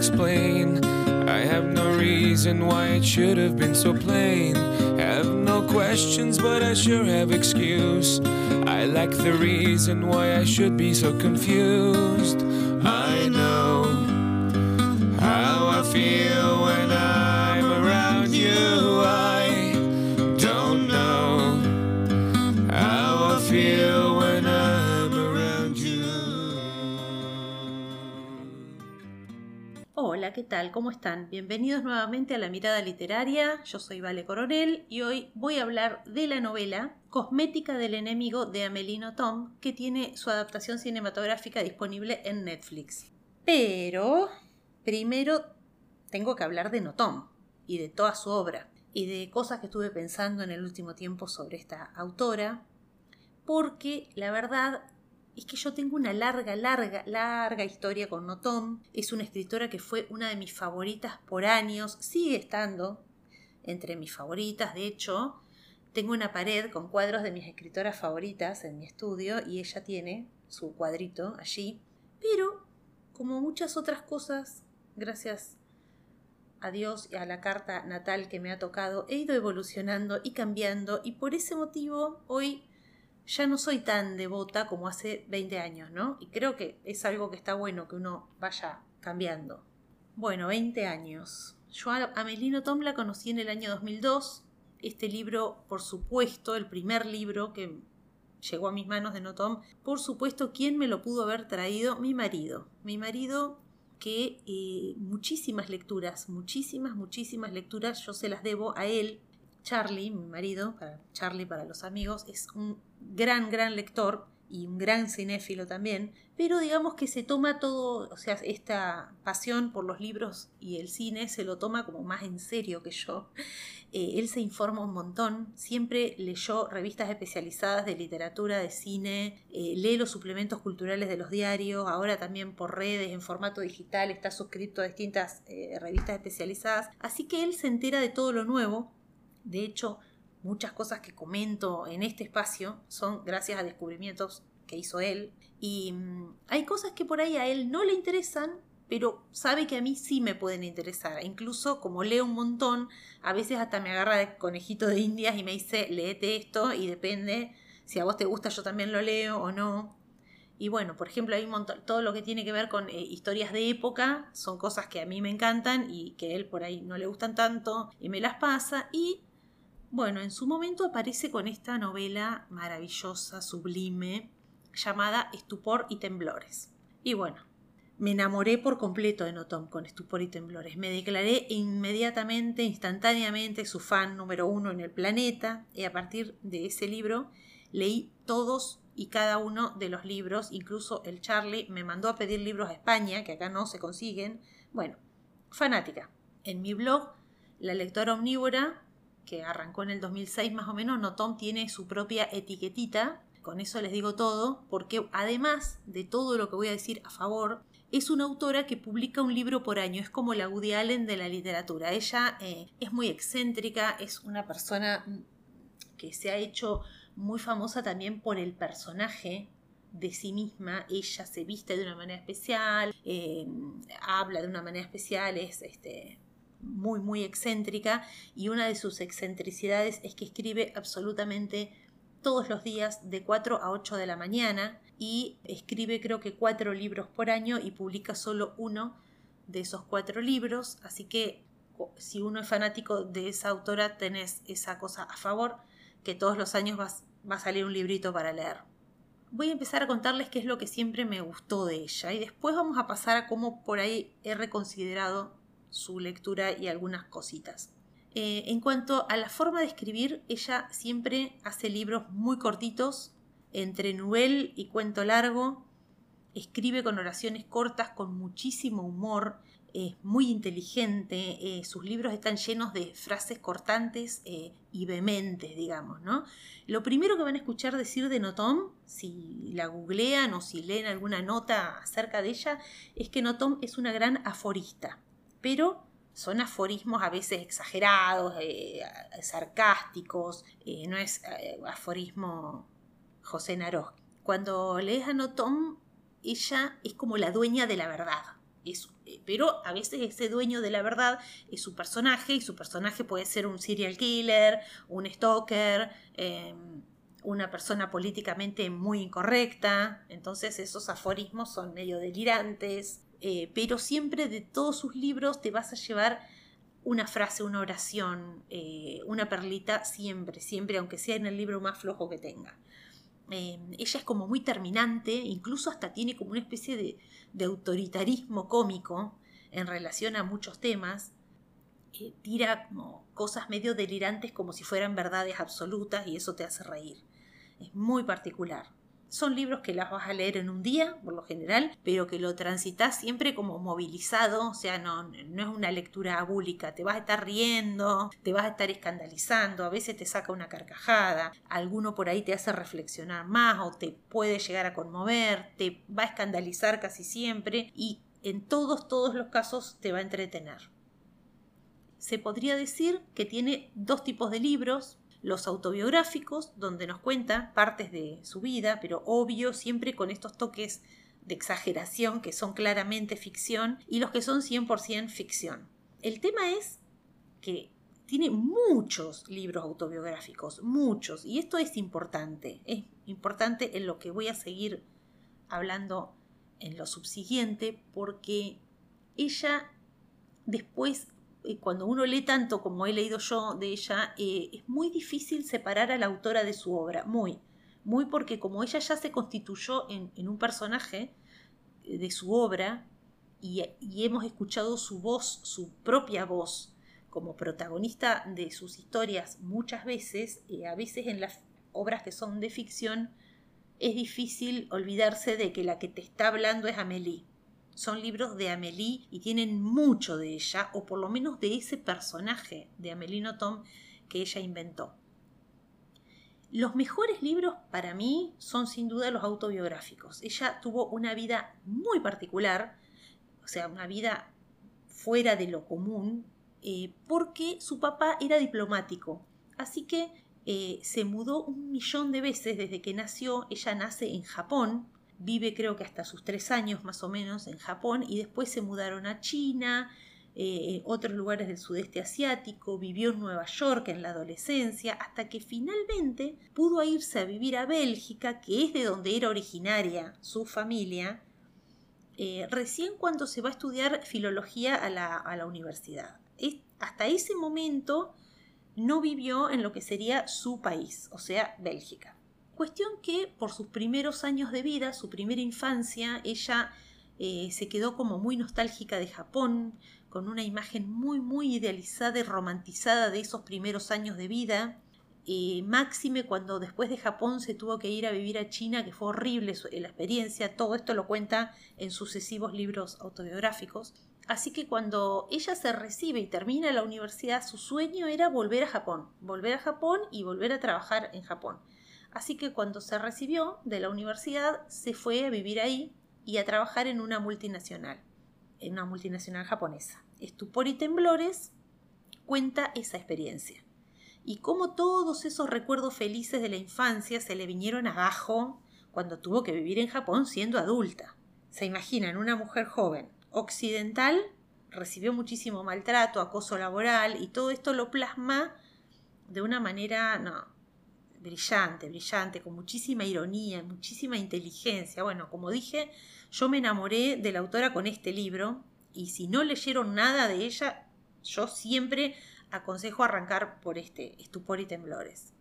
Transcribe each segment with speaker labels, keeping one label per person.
Speaker 1: explain. I have no reason why it should have been so plain. Have no questions, but I sure have excuse. I lack the reason why I should be so confused.
Speaker 2: ¿Qué tal? ¿Cómo están? Bienvenidos nuevamente a La Mirada Literaria. Yo soy Vale Coronel y hoy voy a hablar de la novela Cosmética del Enemigo de Amelino Tom, que tiene su adaptación cinematográfica disponible en Netflix. Pero primero tengo que hablar de Notom y de toda su obra y de cosas que estuve pensando en el último tiempo sobre esta autora, porque la verdad es que yo tengo una larga, larga, larga historia con Notom. Es una escritora que fue una de mis favoritas por años, sigue estando entre mis favoritas, de hecho, tengo una pared con cuadros de mis escritoras favoritas en mi estudio y ella tiene su cuadrito allí, pero como muchas otras cosas, gracias a Dios y a la carta natal que me ha tocado, he ido evolucionando y cambiando y por ese motivo hoy ya no soy tan devota como hace 20 años, ¿no? Y creo que es algo que está bueno que uno vaya cambiando. Bueno, 20 años. Yo a Amelino Tom la conocí en el año 2002. Este libro, por supuesto, el primer libro que llegó a mis manos de Notom, por supuesto, ¿quién me lo pudo haber traído? Mi marido. Mi marido que eh, muchísimas lecturas, muchísimas, muchísimas lecturas yo se las debo a él. Charlie, mi marido, para Charlie para los amigos, es un gran, gran lector y un gran cinéfilo también, pero digamos que se toma todo, o sea, esta pasión por los libros y el cine se lo toma como más en serio que yo. Eh, él se informa un montón, siempre leyó revistas especializadas de literatura, de cine, eh, lee los suplementos culturales de los diarios, ahora también por redes, en formato digital, está suscrito a distintas eh, revistas especializadas, así que él se entera de todo lo nuevo. De hecho, muchas cosas que comento en este espacio son gracias a descubrimientos que hizo él. Y mm, hay cosas que por ahí a él no le interesan, pero sabe que a mí sí me pueden interesar. Incluso como leo un montón, a veces hasta me agarra de conejito de indias y me dice, léete esto y depende si a vos te gusta yo también lo leo o no. Y bueno, por ejemplo, hay un montón, todo lo que tiene que ver con eh, historias de época, son cosas que a mí me encantan y que a él por ahí no le gustan tanto y me las pasa. Y bueno, en su momento aparece con esta novela maravillosa, sublime, llamada Estupor y Temblores. Y bueno, me enamoré por completo de Notom con Estupor y Temblores. Me declaré inmediatamente, instantáneamente, su fan número uno en el planeta y a partir de ese libro leí todos y cada uno de los libros, incluso el Charlie me mandó a pedir libros a España, que acá no se consiguen. Bueno, fanática. En mi blog, La Lectora Omnívora, que arrancó en el 2006 más o menos, Notom tiene su propia etiquetita, con eso les digo todo, porque además de todo lo que voy a decir a favor, es una autora que publica un libro por año, es como la Woody Allen de la literatura. Ella eh, es muy excéntrica, es una persona que se ha hecho muy famosa también por el personaje de sí misma, ella se viste de una manera especial, eh, habla de una manera especial, es este, muy, muy excéntrica y una de sus excentricidades es que escribe absolutamente todos los días de 4 a 8 de la mañana y escribe creo que cuatro libros por año y publica solo uno de esos cuatro libros, así que si uno es fanático de esa autora tenés esa cosa a favor, que todos los años vas, va a salir un librito para leer. Voy a empezar a contarles qué es lo que siempre me gustó de ella y después vamos a pasar a cómo por ahí he reconsiderado su lectura y algunas cositas. Eh, en cuanto a la forma de escribir, ella siempre hace libros muy cortitos, entre novel y cuento largo, escribe con oraciones cortas, con muchísimo humor, es muy inteligente, eh, sus libros están llenos de frases cortantes eh, y vehementes, digamos, ¿no? Lo primero que van a escuchar decir de Notom, si la googlean o si leen alguna nota acerca de ella, es que Notom es una gran aforista pero son aforismos a veces exagerados, eh, sarcásticos, eh, no es eh, aforismo José Naroz. Cuando lees a Notom, ella es como la dueña de la verdad. Eh, pero a veces ese dueño de la verdad es su personaje y su personaje puede ser un serial killer, un stalker, em, una persona políticamente muy incorrecta. Entonces esos aforismos son medio delirantes. Eh, pero siempre de todos sus libros te vas a llevar una frase, una oración, eh, una perlita, siempre, siempre, aunque sea en el libro más flojo que tenga. Em, ella es como muy terminante, incluso hasta tiene como una especie de, autoritarismo cómico en relación a muchos temas. Eh, tira como cosas medio delirantes como si fueran verdades absolutas y eso te hace reír. Es muy particular. Son libros que las vas a leer en un día, por lo general, pero que lo transitas siempre como movilizado, o sea, no, no es una lectura abúlica, te vas a estar riendo, te vas a estar escandalizando, a veces te saca una carcajada, alguno por ahí te hace reflexionar más o te puede llegar a conmover, te va a escandalizar casi siempre y en todos, todos los casos te va a entretener. Se podría decir que tiene dos tipos de libros, los autobiográficos, donde nos cuenta partes de su vida, pero obvio, siempre con estos toques de exageración que son claramente ficción, y los que son 100% ficción. El tema es que tiene muchos libros autobiográficos, muchos, y esto es importante, es importante en lo que voy a seguir hablando en lo subsiguiente, porque ella después cuando uno lee tanto como he leído yo de ella, eh, es muy difícil separar a la autora de su obra, muy, muy porque como ella ya se constituyó en, un personaje eh, de su obra y, hemos escuchado su voz, su propia voz, como protagonista de sus historias muchas veces, eh, a veces en las obras que son de ficción, es difícil olvidarse de que la que te está hablando es Amélie son libros de Amélie y tienen mucho de ella, o por lo menos de ese personaje de Amélie Nothomb que ella inventó. Los mejores libros para mí son sin duda los autobiográficos. Ella tuvo una vida muy particular, o sea, una vida fuera de lo común, eh, porque su papá era diplomático. Así que eh, se mudó un millón de veces desde que nació. Ella nace en Japón, vive creo que hasta sus tres años más o menos en Japón y después se mudaron a China, eh, otros lugares del sudeste asiático, vivió en Nueva York en la adolescencia, hasta que finalmente pudo irse a vivir a Bélgica, que es de donde era originaria su familia, eh, recién cuando se va a estudiar filología a la, a la universidad. hasta ese momento no vivió en lo que sería su país, o sea, Bélgica. Cuestión que por sus primeros años de vida, su primera infancia, ella eh, se quedó como muy nostálgica de Japón, con una imagen muy, muy idealizada y romantizada de esos primeros años de vida. Eh, máxime cuando después de Japón se tuvo que ir a vivir a China, que fue horrible la experiencia, todo esto lo cuenta en sucesivos libros autobiográficos. Así que cuando ella se recibe y termina la universidad, su sueño era volver a Japón, volver a Japón y volver a trabajar en Japón. Así que cuando se recibió de la universidad se fue a vivir ahí y a trabajar en una multinacional, en una multinacional japonesa. Estupor y temblores cuenta esa experiencia. Y cómo todos esos recuerdos felices de la infancia se le vinieron abajo cuando tuvo que vivir en Japón siendo adulta. Se imaginan una mujer joven, occidental, recibió muchísimo maltrato, acoso laboral y todo esto lo plasma de una manera, no, brillante, brillante, con muchísima ironía, muchísima inteligencia. Bueno, como dije, yo me enamoré de la autora con este libro y si no leyeron nada de ella, yo siempre aconsejo arrancar por este, Estupor y Temblores.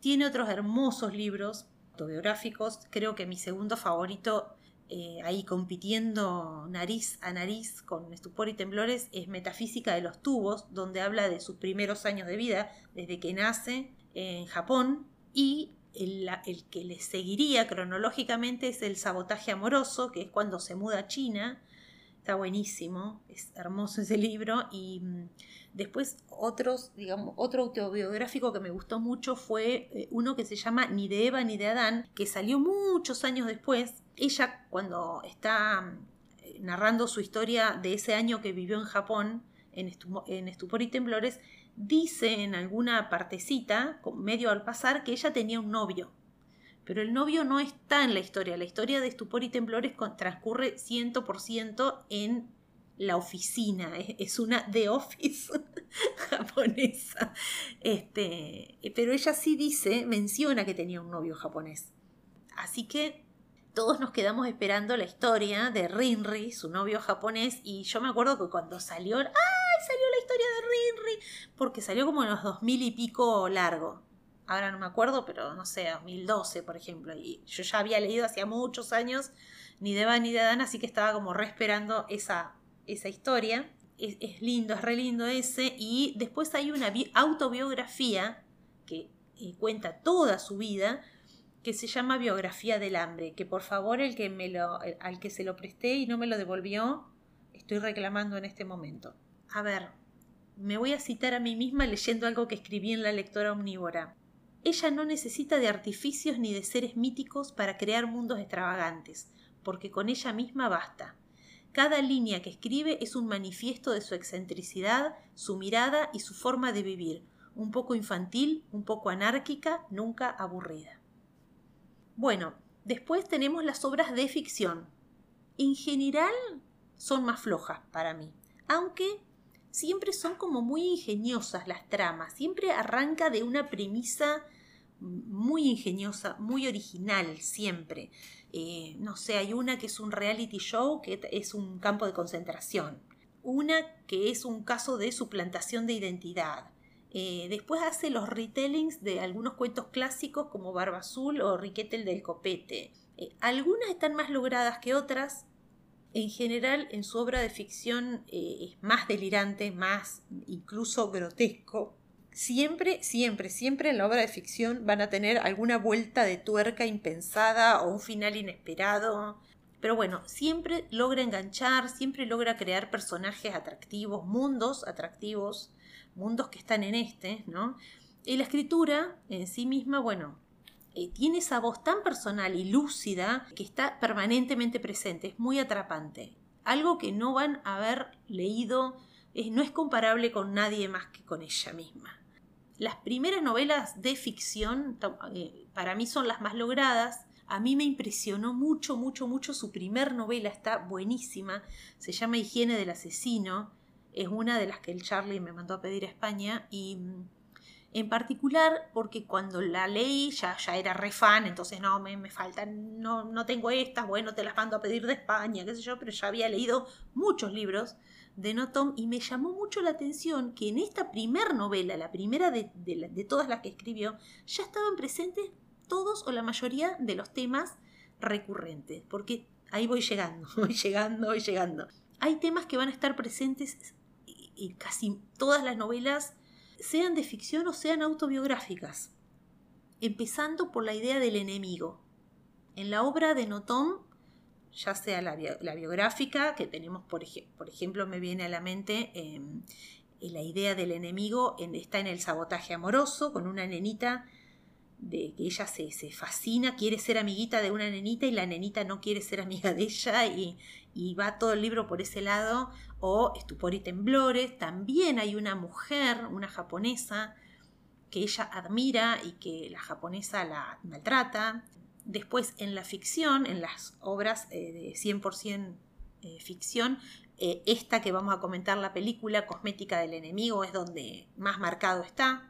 Speaker 2: Tiene otros hermosos libros autobiográficos, creo que mi segundo favorito, eh, ahí compitiendo nariz a nariz con Estupor y Temblores, es Metafísica de los Tubos, donde habla de sus primeros años de vida, desde que nace en Japón y el, que le seguiría cronológicamente es el sabotaje amoroso, que es cuando se muda a China. Está buenísimo, es hermoso ese libro. Y mm, después otros, digamos, otro autobiográfico que me gustó mucho fue eh, uno que se llama Ni de Eva ni de Adán, que salió muchos años después. Ella cuando está mm, narrando su historia de ese año que vivió en Japón, en, en Estupor y Temblores, dice en alguna partecita, medio al pasar, que ella tenía un novio, Pero el novio no está en la historia. La historia de Estupor y Temblores transcurre 100% en la oficina. Es, una The Office japonesa. Este, pero ella sí dice, menciona que tenía un novio japonés. Así que todos nos quedamos esperando la historia de Rinri, su novio japonés, y yo me acuerdo que cuando salió, ¡ay! salió historia de Rinri, porque salió como en los dos mil y pico largo. Ahora no me acuerdo, pero no sé, 2012, por ejemplo, y yo ya había leído hacía muchos años ni de Eva ni de Adán, así que estaba como re esperando esa, esa historia. Es, es, lindo, es re lindo ese, y después hay una autobiografía que eh, cuenta toda su vida, que se llama Biografía del Hambre, que por favor el que me lo, al que se lo presté y no me lo devolvió, estoy reclamando en este momento. A ver, me voy a citar a mí misma leyendo algo que escribí en la lectora omnívora. Ella no necesita de artificios ni de seres míticos para crear mundos extravagantes, porque con ella misma basta. Cada línea que escribe es un manifiesto de su excentricidad, su mirada y su forma de vivir, un poco infantil, un poco anárquica, nunca aburrida. Bueno, después tenemos las obras de ficción. En general son más flojas para mí, aunque siempre son como muy ingeniosas las tramas, siempre arranca de una premisa muy ingeniosa, muy original, siempre. Eh, no sé, hay una que es un reality show que es un campo de concentración, una que es un caso de suplantación de identidad, eh, después hace los retellings de algunos cuentos clásicos como Barba Azul o Riquetel del Copete. Eh, algunas están más logradas que otras. En general, en su obra de ficción eh, es más delirante, más incluso grotesco. Siempre, siempre, siempre en la obra de ficción van a tener alguna vuelta de tuerca impensada o un final inesperado. Pero bueno, siempre logra enganchar, siempre logra crear personajes atractivos, mundos atractivos mundos que están en este, ¿no? Y la escritura en sí misma, bueno, eh, tiene esa voz tan personal y lúcida que está permanentemente presente, es muy atrapante. Algo que no van a haber leído, no es comparable con nadie más que con ella misma. Las primeras novelas de ficción, eh, para mí son las más logradas, a mí me impresionó mucho, mucho, mucho su primer novela, está buenísima, se llama Higiene del Asesino, es una de las que el Charlie me mandó a pedir a España y mm, en particular porque cuando la leí ya, ya era re fan, entonces no, me, me faltan, no, no tengo estas, bueno, te las mando a pedir de España, qué sé yo, pero ya había leído muchos libros de No Tom y me llamó mucho la atención que en esta primer novela, la primera de, de todas las que escribió, ya estaban presentes todos o la mayoría de los temas recurrentes, porque ahí voy llegando, voy llegando, voy llegando. Hay temas que van a estar presentes y casi todas las novelas, sean de ficción o sean autobiográficas, empezando por la idea del enemigo. En la obra de Notom, ya sea la, biográfica, que tenemos, por, ejemplo, me viene a la mente em, la idea del enemigo, está en el sabotaje amoroso, con una nenita de que ella se, se, fascina, quiere ser amiguita de una nenita y la nenita no quiere ser amiga de ella y, y va todo el libro por ese lado, o Estupor y Temblores, también hay una mujer, una japonesa, que ella admira y que la japonesa la maltrata. Después en la ficción, en las obras eh, de 100% eh, ficción, eh, esta que vamos a comentar, la película Cosmética del Enemigo, es donde más marcado está.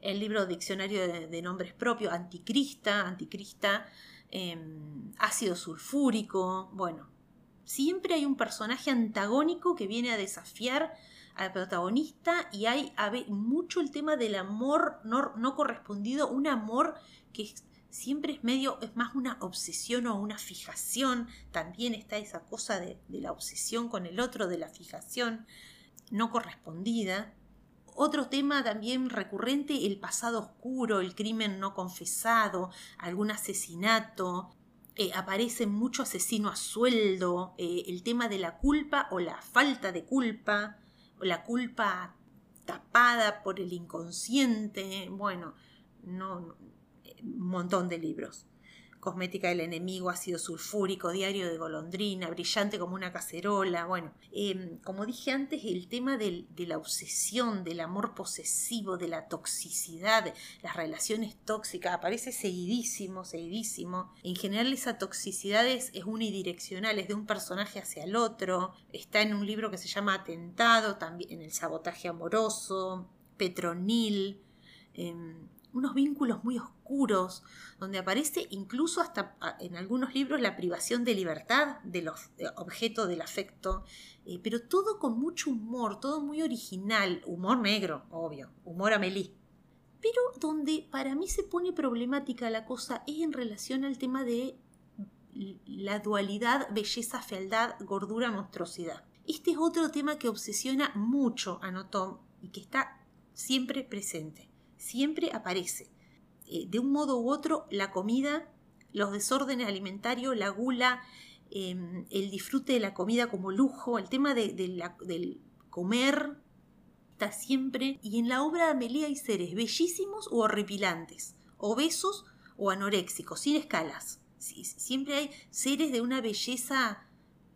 Speaker 2: El libro Diccionario de, Nombres Propios, Anticrista, Anticrista, em, ácido sulfúrico, bueno, Siempre hay un personaje antagónico que viene a desafiar al protagonista y hay mucho el tema del amor no, correspondido, un amor que siempre es medio, es más una obsesión o una fijación, también está esa cosa de la obsesión con el otro, de la fijación no correspondida. Otro tema también recurrente, el pasado oscuro, el crimen no confesado, algún asesinato, eh, aparece mucho asesino a sueldo, eh, el tema de la culpa o la falta de culpa, o la culpa tapada por el inconsciente, bueno, no, un montón de libros. Cosmética del enemigo, ácido sulfúrico, diario de golondrina, brillante como una cacerola. Bueno, em, como dije antes, el tema de la obsesión, del amor posesivo, de la toxicidad, las relaciones tóxicas, aparece seguidísimo, seguidísimo. En general esa toxicidad es, unidireccional, es de un personaje hacia el otro. Está en un libro que se llama Atentado, también en el sabotaje amoroso, Petronil. Em, unos vínculos muy oscuros, donde aparece incluso hasta ah, en algunos libros la privación de libertad de los objetos del afecto, eh, pero todo con mucho humor, todo muy original, humor negro, obvio, humor Amelie. Pero donde para mí se pone problemática la cosa es en relación al tema de la dualidad belleza-fealdad, gordura-monstruosidad. Este es otro tema que obsesiona mucho a Notom y que está siempre presente siempre aparece. Eh, de un modo u otro, la comida, los desórdenes alimentarios, la gula, em, el disfrute de la comida como lujo, el tema de, del comer está siempre. Y en la obra de Amelia hay seres bellísimos o horripilantes, obesos o anoréxicos, sin escalas. siempre hay seres de una belleza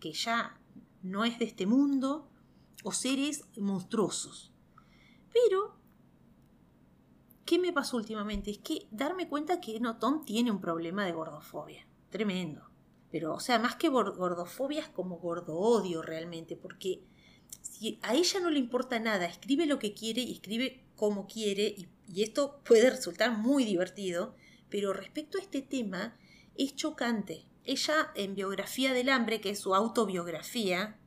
Speaker 2: que ya no es de este mundo o seres monstruosos. Pero ¿Qué me pasó últimamente? Es que darme cuenta que no, Tom tiene un problema de gordofobia. Tremendo. Pero, o sea, más que gordofobia es como gordo odio realmente, porque si a ella no le importa nada, escribe lo que quiere y escribe como quiere, y, y esto puede resultar muy divertido, pero respecto a este tema es chocante. Ella en Biografía del Hambre, que es su autobiografía,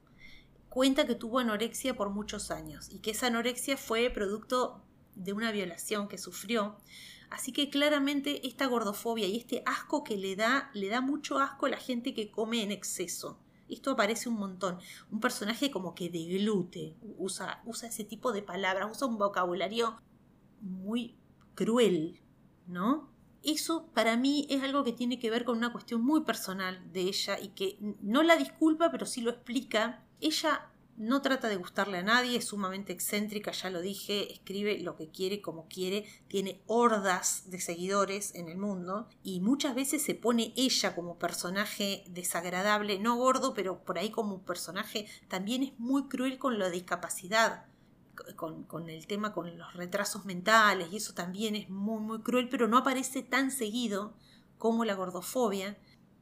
Speaker 2: cuenta que tuvo anorexia por muchos años y que esa anorexia fue producto de una violación que sufrió. Así que claramente esta gordofobia y este asco que le da, le da mucho asco a la gente que come en exceso. Esto aparece un montón. Un personaje como que deglute, usa, usa ese tipo de palabras, usa un vocabulario muy cruel, ¿no? Eso para mí es algo que tiene que ver con una cuestión muy personal de ella y que no la disculpa, pero sí lo explica. Ella no trata de gustarle a nadie, es sumamente excéntrica, ya lo dije, escribe lo que quiere, como quiere, tiene hordas de seguidores en el mundo y muchas veces se pone ella como personaje desagradable, no gordo, pero por ahí como personaje también es muy cruel con la discapacidad. Con, con, el tema con los retrasos mentales y eso también es muy muy cruel pero no aparece tan seguido como la gordofobia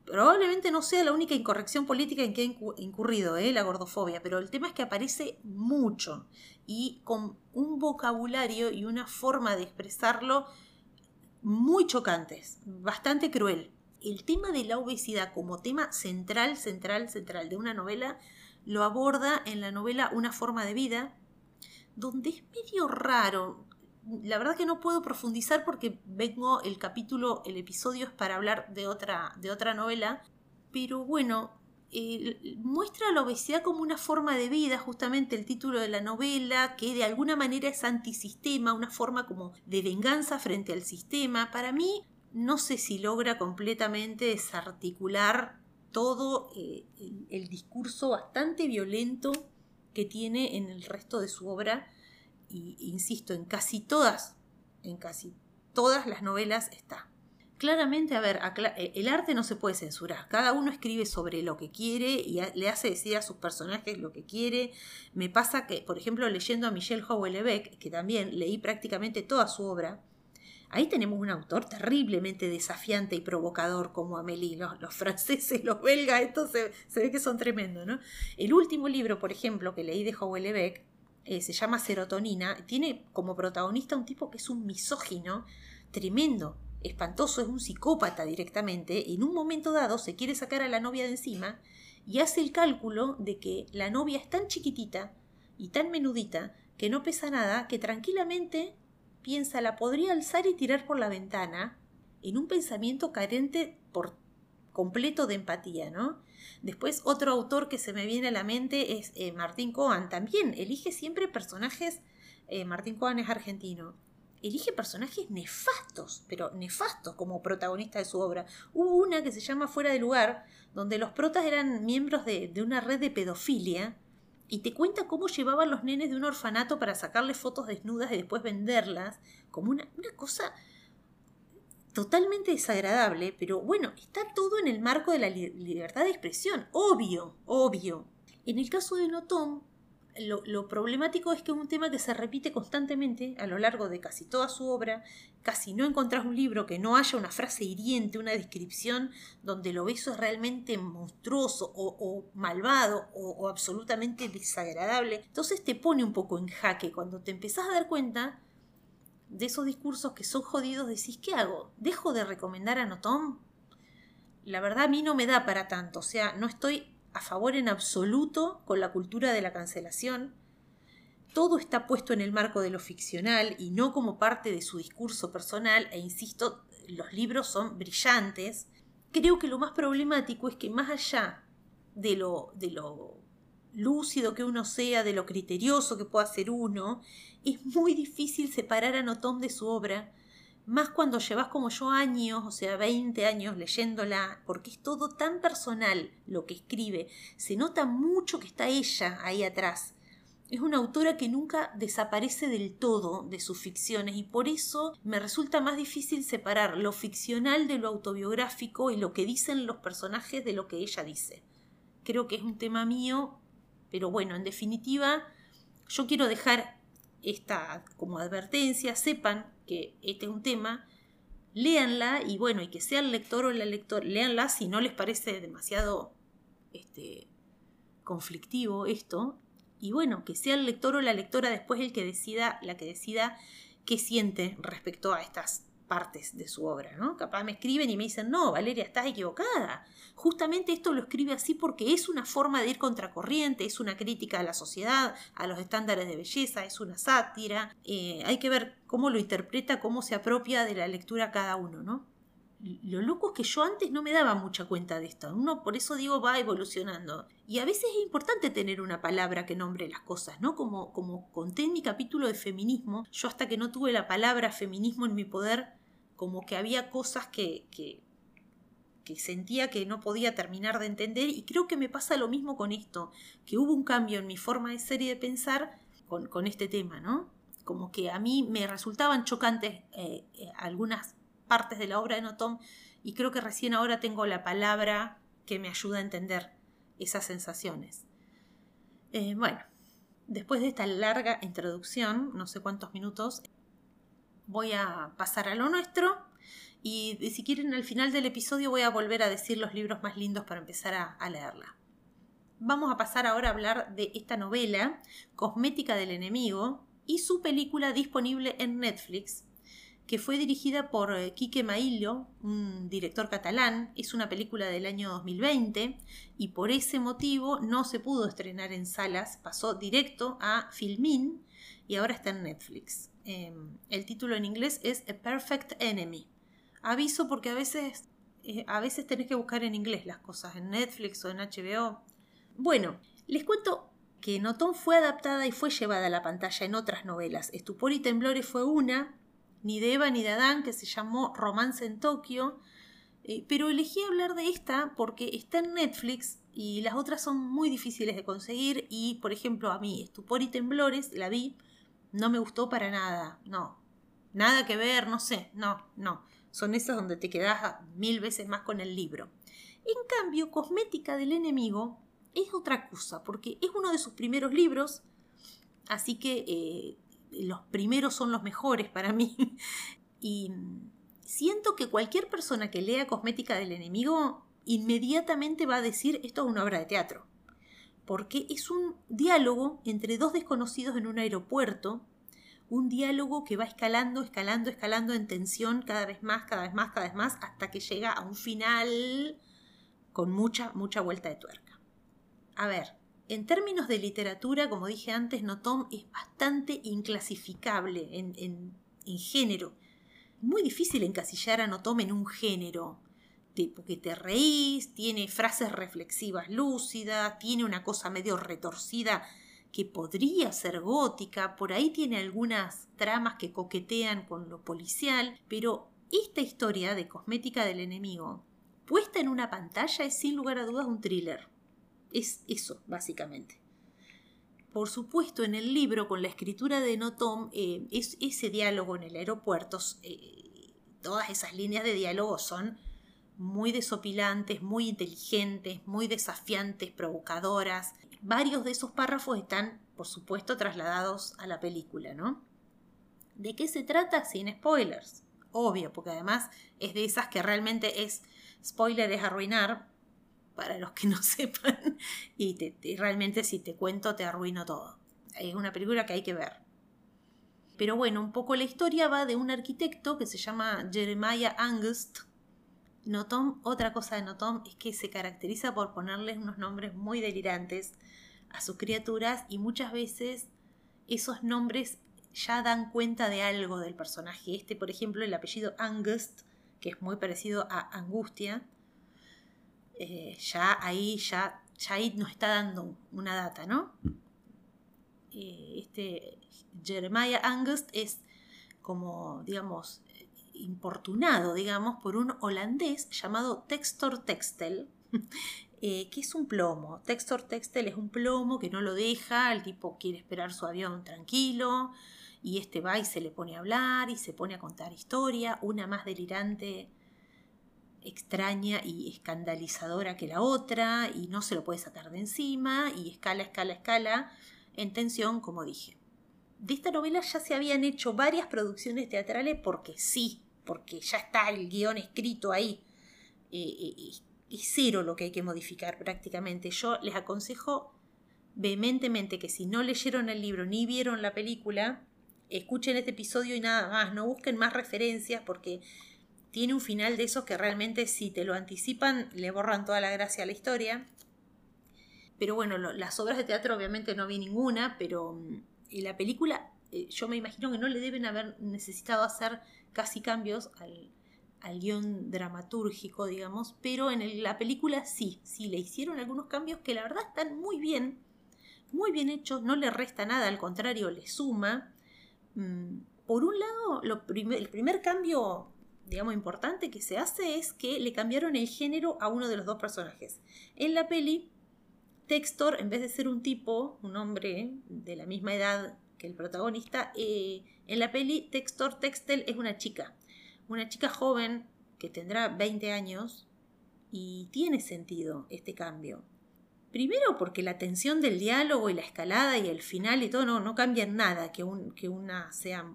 Speaker 2: Probablemente no sea la única incorrección política en que ha incurrido ¿eh? la gordofobia, pero el tema es que aparece mucho y con un vocabulario y una forma de expresarlo muy chocantes, bastante cruel. El tema de la obesidad como tema central, central, central de una novela lo aborda en la novela Una forma de vida, donde es medio raro la verdad que no puedo profundizar porque vengo el capítulo, el episodio es para hablar de otra, de otra novela, pero bueno, muestra la obesidad como una forma de vida, justamente el título de la novela, que de alguna manera es antisistema, una forma como de venganza frente al sistema. Para mí, no sé si logra completamente desarticular todo eh, el discurso bastante violento que tiene en el resto de su obra insisto, en casi todas, en casi todas las novelas está. Claramente, a ver, eh, el arte no se puede censurar. Cada uno escribe sobre lo que quiere y le hace decir a sus personajes lo que quiere. Me pasa que, por ejemplo, leyendo a Michel Houellebecq, que también leí prácticamente toda su obra, ahí tenemos un autor terriblemente desafiante y provocador como Amélie. Los, franceses, los belgas, esto se, ve que son tremendos, ¿no? El último libro, por ejemplo, que leí de Houellebecq, eh, se llama Serotonina, tiene como protagonista un tipo que es un misógino tremendo, espantoso, es un psicópata directamente, en un momento dado se quiere sacar a la novia de encima y hace el cálculo de que la novia es tan chiquitita y tan menudita que no pesa nada, que tranquilamente piensa la podría alzar y tirar por la ventana en un pensamiento carente por completo de empatía, ¿no? Después, otro autor que se me viene a la mente es eh, Martín Coan. También elige siempre personajes. Eh, Martín Coan es argentino. Elige personajes nefastos, pero nefastos como protagonista de su obra. Hubo una que se llama Fuera de lugar, donde los protas eran miembros de, una red de pedofilia y te cuenta cómo llevaban los nenes de un orfanato para sacarles fotos desnudas y después venderlas, como una, una cosa totalmente desagradable, pero bueno, está todo en el marco de la libertad de expresión, obvio, obvio. En el caso de Notom, lo, problemático es que es un tema que se repite constantemente a lo largo de casi toda su obra. Casi no encontrás un libro que no haya una frase hiriente, una descripción donde lo beso es realmente monstruoso o, malvado o, o, absolutamente desagradable. Entonces te pone un poco en jaque. Cuando te empezás a dar cuenta de esos discursos que son jodidos, decís, ¿qué hago? ¿Dejo de recomendar a Notom? La verdad a mí no me da para tanto. O sea, no estoy a favor en absoluto con la cultura de la cancelación. Todo está puesto en el marco de lo ficcional y no como parte de su discurso personal, e insisto, los libros son brillantes. Creo que lo más problemático es que más allá de lo, de lo lúcido que uno sea, de lo criterioso que pueda ser uno, es muy difícil separar a Notón de su obra más cuando llevas como yo años, o sea, 20 años leyéndola, porque es todo tan personal lo que escribe, se nota mucho que está ella ahí atrás. Es una autora que nunca desaparece del todo de sus ficciones y por eso me resulta más difícil separar lo ficcional de lo autobiográfico y lo que dicen los personajes de lo que ella dice. Creo que es un tema mío, pero bueno, en definitiva, yo quiero dejar esta como advertencia, sepan que este es un tema, léanla y bueno, y que sea el lector o la lectora, léanla si no les parece demasiado este, conflictivo esto, y bueno, que sea el lector o la lectora después el que decida, la que decida qué siente respecto a estas partes de su obra, ¿no? Capaz me escriben y me dicen, no, Valeria, estás equivocada. Justamente esto lo escribe así porque es una forma de ir contracorriente, es una crítica a la sociedad, a los estándares de belleza, es una sátira. Eh, hay que ver cómo lo interpreta, cómo se apropia de la lectura cada uno, ¿no? Lo loco es que yo antes no me daba mucha cuenta de esto. Uno, por eso digo, va evolucionando. Y a veces es importante tener una palabra que nombre las cosas, ¿no? Como, como conté en mi capítulo de feminismo, yo hasta que no tuve la palabra feminismo en mi poder, como que había cosas que, que, que sentía que no podía terminar de entender y creo que me pasa lo mismo con esto, que hubo un cambio en mi forma de ser y de pensar con, con este tema, ¿no? Como que a mí me resultaban chocantes eh, eh, algunas partes de la obra de Notom y creo que recién ahora tengo la palabra que me ayuda a entender esas sensaciones. Eh, bueno, después de esta larga introducción, no sé cuántos minutos, voy a pasar a lo nuestro y si quieren al final del episodio voy a volver a decir los libros más lindos para empezar a, leerla. Vamos a pasar ahora a hablar de esta novela, Cosmética del Enemigo, y su película disponible en Netflix, que fue dirigida por eh, Quique Maillo, un director catalán. Es una película del año 2020 y por ese motivo no se pudo estrenar en salas, pasó directo a Filmin y ahora está en Netflix. Em, el título en inglés es A Perfect Enemy. Aviso porque a veces, eh, a veces tenés que buscar en inglés las cosas, en Netflix o en HBO. Bueno, les cuento que Notón fue adaptada y fue llevada a la pantalla en otras novelas. Estupor y Temblores fue una, ni de Eva ni de Adán, que se llamó Romance en Tokio, eh, pero elegí hablar de esta porque está en Netflix y las otras son muy difíciles de conseguir y, por ejemplo, a mí Estupor y Temblores la vi no me gustó para nada, no. Nada que ver, no sé, no, no. Son esas donde te quedas mil veces más con el libro. En cambio, Cosmética del Enemigo es otra cosa, porque es uno de sus primeros libros, así que eh, los primeros son los mejores para mí. y siento que cualquier persona que lea Cosmética del Enemigo inmediatamente va a decir esto es una obra de teatro porque es un diálogo entre dos desconocidos en un aeropuerto, un diálogo que va escalando, escalando, escalando en tensión cada vez más, cada vez más, cada vez más, hasta que llega a un final con mucha, mucha vuelta de tuerca. A ver, en términos de literatura, como dije antes, Notom es bastante inclasificable en, en, en género. Muy difícil encasillar a Notom en un género tipo te reís, tiene frases reflexivas lúcidas, tiene una cosa medio retorcida que podría ser gótica, por ahí tiene algunas tramas que coquetean con lo policial, pero esta historia de cosmética del enemigo, puesta en una pantalla, es sin lugar a dudas un thriller. Es eso, básicamente. Por supuesto, en el libro, con la escritura de Notom, eh, es ese diálogo en el aeropuerto, eh, todas esas líneas de diálogo son muy desopilantes, muy inteligentes, muy desafiantes, provocadoras. Varios de esos párrafos están, por supuesto, trasladados a la película, ¿no? ¿De qué se trata? Sin spoilers. Obvio, porque además es de esas que realmente es spoiler es arruinar, para los que no sepan, y, realmente si te cuento te arruino todo. Es una película que hay que ver. Pero bueno, un poco la historia va de un arquitecto que se llama Jeremiah Angust. Notom, otra cosa de Notom es que se caracteriza por ponerles unos nombres muy delirantes a sus criaturas y muchas veces esos nombres ya dan cuenta de algo del personaje. Este, por ejemplo, el apellido Angust, que es muy parecido a Angustia, eh, ya ahí ya, ya ahí nos está dando una data, ¿no? Eh, este Jeremiah Angust es como, digamos, importunado, digamos, por un holandés llamado Textor Textel, eh, que es un plomo. Textor Textel es un plomo que no lo deja, el tipo quiere esperar su avión tranquilo, y este va y se le pone a hablar y se pone a contar historia, una más delirante, extraña y escandalizadora que la otra, y no se lo puede sacar de encima, y escala, escala, escala, en tensión, como dije. De esta novela ya se habían hecho varias producciones teatrales porque sí, porque ya está el guion escrito ahí. y cero lo que hay que modificar prácticamente. Yo les aconsejo vehementemente que si no leyeron el libro ni vieron la película, escuchen este episodio y nada más, no busquen más referencias porque tiene un final de esos que realmente si te lo anticipan le borran toda la gracia a la historia. Pero bueno, las obras de teatro obviamente no vi ninguna, pero mm, en la película eh, yo me imagino que no le deben haber necesitado hacer casi cambios al, al guion dramatúrgico, digamos, pero en la película sí, sí le hicieron algunos cambios que la verdad están muy bien, muy bien hechos, no le resta nada, al contrario, le suma. Mm, por un lado, el primer cambio, digamos, importante que se hace es que le cambiaron el género a uno de los dos personajes. En la peli, Textor, en vez de ser un tipo, un hombre de la misma edad que el protagonista, eh, en la peli Textor Textel es una chica. Una chica joven que tendrá 20 años y tiene sentido este cambio. Primero porque la tensión del diálogo y la escalada y el final y todo no, no cambian nada que, un, que una sea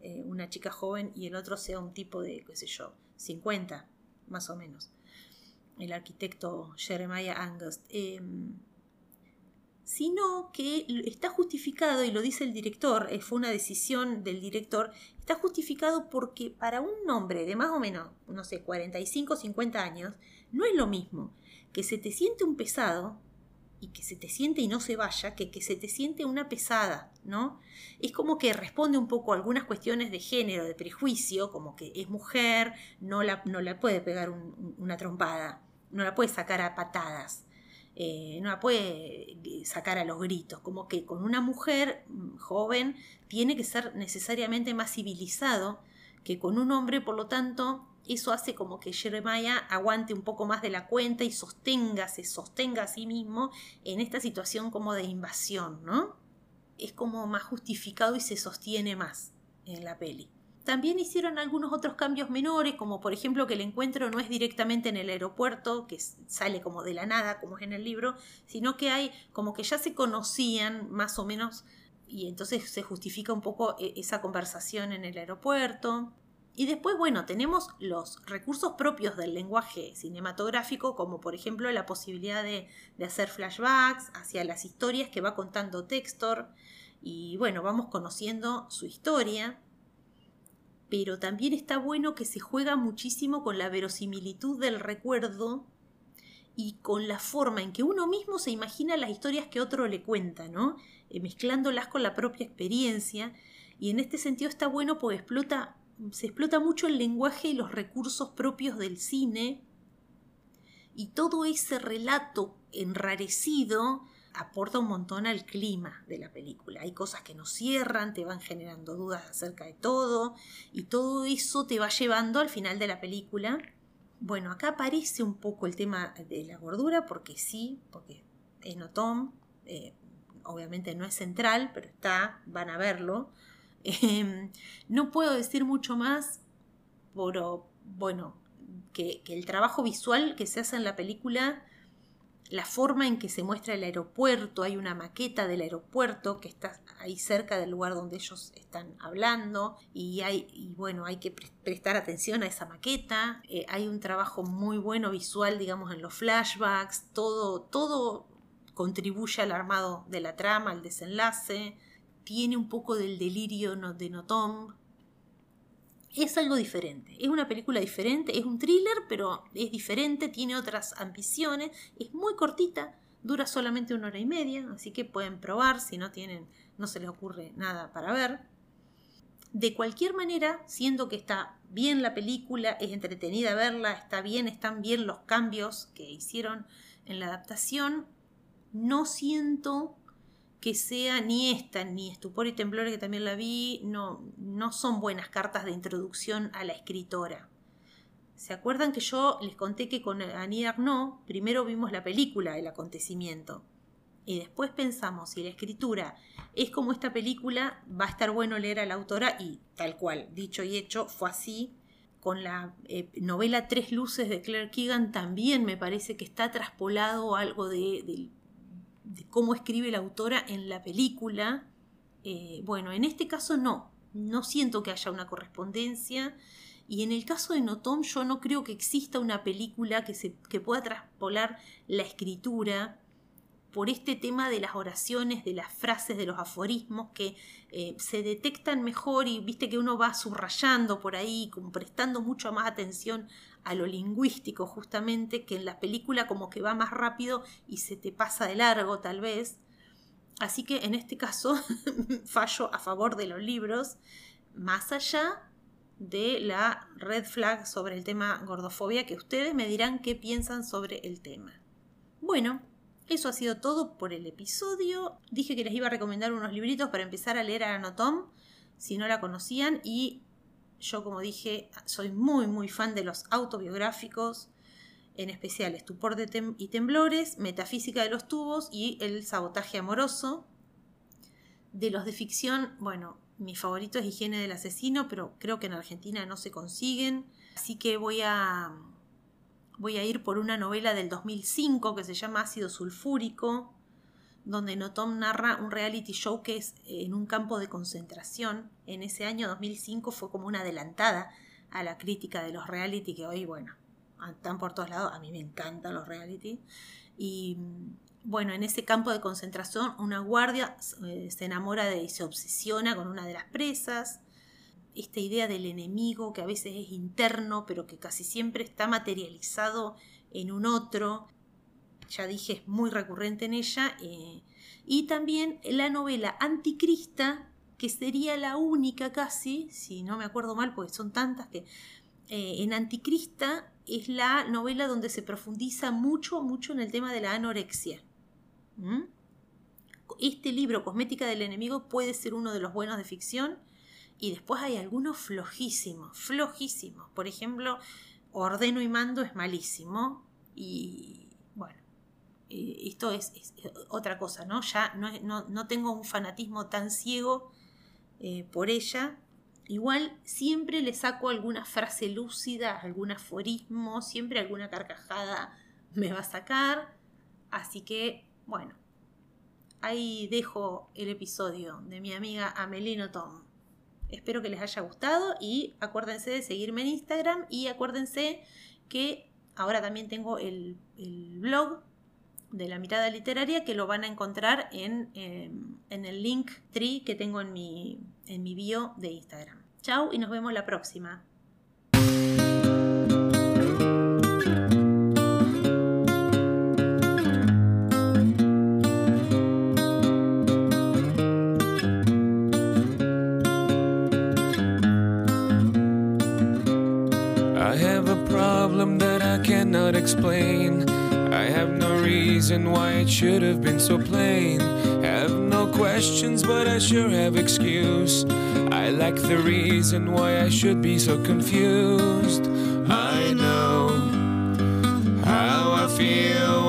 Speaker 2: eh, una chica joven y el otro sea un tipo de, qué sé yo, 50 más o menos. El arquitecto Jeremiah Angust. Em, sino que está justificado, y lo dice el director, eh, fue una decisión del director, está justificado porque para un hombre de más o menos, no sé, 45 50 años, no es lo mismo que se te siente un pesado y que se te siente y no se vaya, que que se te siente una pesada, ¿no? Es como que responde un poco a algunas cuestiones de género, de prejuicio, como que es mujer, no la, no la puede pegar una trompada, no la puede sacar a patadas, eh, no la puede eh, sacar a los gritos, como que con una mujer mm, joven tiene que ser necesariamente más civilizado que con un hombre, por lo tanto, eso hace como que Jeremiah aguante un poco más de la cuenta y sostenga, se sostenga a sí mismo en esta situación como de invasión, ¿no? Es como más justificado y se sostiene más en la peli. También hicieron algunos otros cambios menores, como por ejemplo que el encuentro no es directamente en el aeropuerto, que sale como de la nada, como es en el libro, sino que hay como que ya se conocían más o menos y entonces se justifica un poco eh, esa conversación en el aeropuerto. Y después, bueno, tenemos los recursos propios del lenguaje cinematográfico, como por ejemplo la posibilidad de, hacer flashbacks hacia las historias que va contando Textor. Y bueno, vamos conociendo su historia. Pero también está bueno que se juega muchísimo con la verosimilitud del recuerdo y con la forma en que uno mismo se imagina las historias que otro le cuenta, ¿no? Eh, mezclándolas con la propia experiencia. Y en este sentido está bueno porque explota se explota mucho el lenguaje y los recursos propios del cine y todo ese relato enrarecido aporta un montón al clima de la película. Hay cosas que no cierran, te van generando dudas acerca de todo y todo eso te va llevando al final de la película. Bueno, acá aparece un poco el tema de la gordura porque sí, porque es no Tom, eh, obviamente no es central, pero está, van a verlo. Em, no puedo decir mucho más pero bueno, que, el trabajo visual que se hace en la película, la forma en que se muestra el aeropuerto, hay una maqueta del aeropuerto que está ahí cerca del lugar donde ellos están hablando y, hay, bueno, hay que prestar atención a esa maqueta, eh, hay un trabajo muy bueno visual, digamos, en los flashbacks, todo, todo contribuye al armado de la trama, al desenlace, tiene un poco del delirio de Notom, es algo diferente. Es una película diferente, es un thriller, pero es diferente, tiene otras ambiciones, es muy cortita, dura solamente una hora y media, así que pueden probar si no tienen, no se les ocurre nada para ver. De cualquier manera, siendo que está bien la película, es entretenida verla, está bien, están bien los cambios que hicieron en la adaptación, no siento que sea ni esta, ni Estupor y Temblor, que también la vi, no, no son buenas cartas de introducción a la escritora. ¿Se acuerdan que yo les conté que con Annie Arnaud primero vimos la película, el acontecimiento? Y después pensamos, si la escritura es como esta película, va a estar bueno leer a la autora y tal cual, dicho y hecho, fue así. Con la eh, novela Tres Luces de Claire Keegan también me parece que está traspolado algo de, del de cómo escribe la autora en la película. Eh, bueno, en este caso no, no siento que haya una correspondencia. Y en el caso de Notom, yo no creo que exista una película que, se, que pueda traspolar la escritura por este tema de las oraciones, de las frases, de los aforismos que eh, se detectan mejor y viste que uno va subrayando por ahí, prestando mucho más atención a lo lingüístico justamente, que en la película como que va más rápido y se te pasa de largo tal vez. Así que en este caso fallo a favor de los libros, más allá de la red flag sobre el tema gordofobia, que ustedes me dirán qué piensan sobre el tema. Bueno, eso ha sido todo por el episodio. Dije que les iba a recomendar unos libritos para empezar a leer a Anotom, si no la conocían, y yo, como dije, soy muy, muy fan de los autobiográficos, en especial Estupor de y Temblores, Metafísica de los Tubos y El Sabotaje Amoroso. De los de ficción, bueno, mi favorito es Higiene del Asesino, pero creo que en Argentina no se consiguen. Así que voy a, voy a ir por una novela del 2005 que se llama Ácido Sulfúrico, donde Notom narra un reality show que es en un campo de concentración. En ese año 2005 fue como una adelantada a la crítica de los reality que hoy, bueno, están por todos lados. A mí me encantan los reality. Y bueno, en ese campo de concentración una guardia eh, se enamora de y se obsesiona con una de las presas. Esta idea del enemigo que a veces es interno, pero que casi siempre está materializado en un otro ya dije, es muy recurrente en ella. Eh, y también la novela Anticrista, que sería la única casi, si no me acuerdo mal, porque son tantas que... Eh, en Anticrista es la novela donde se profundiza mucho, mucho en el tema de la anorexia. Este libro, Cosmética del Enemigo, puede ser uno de los buenos de ficción. Y después hay algunos flojísimos, flojísimos. Por ejemplo, Ordeno y Mando es malísimo. Y esto es, otra cosa, ¿no? Ya no, tengo un fanatismo tan ciego eh, por ella. Igual siempre le saco alguna frase lúcida, algún aforismo, siempre alguna carcajada me va a sacar. Así que, bueno, ahí dejo el episodio de mi amiga Amelino Tom. Espero que les haya gustado y acuérdense de seguirme en Instagram y acuérdense que ahora también tengo el blog de la mirada literaria que lo van a encontrar en, em, en el link tree que tengo en mi, en mi bio de Instagram. Chao y nos vemos la próxima.
Speaker 1: Explain. Reason why it should have been so plain. Have no questions, but I sure have excuse. I lack the reason why I should be so confused. I know how I feel.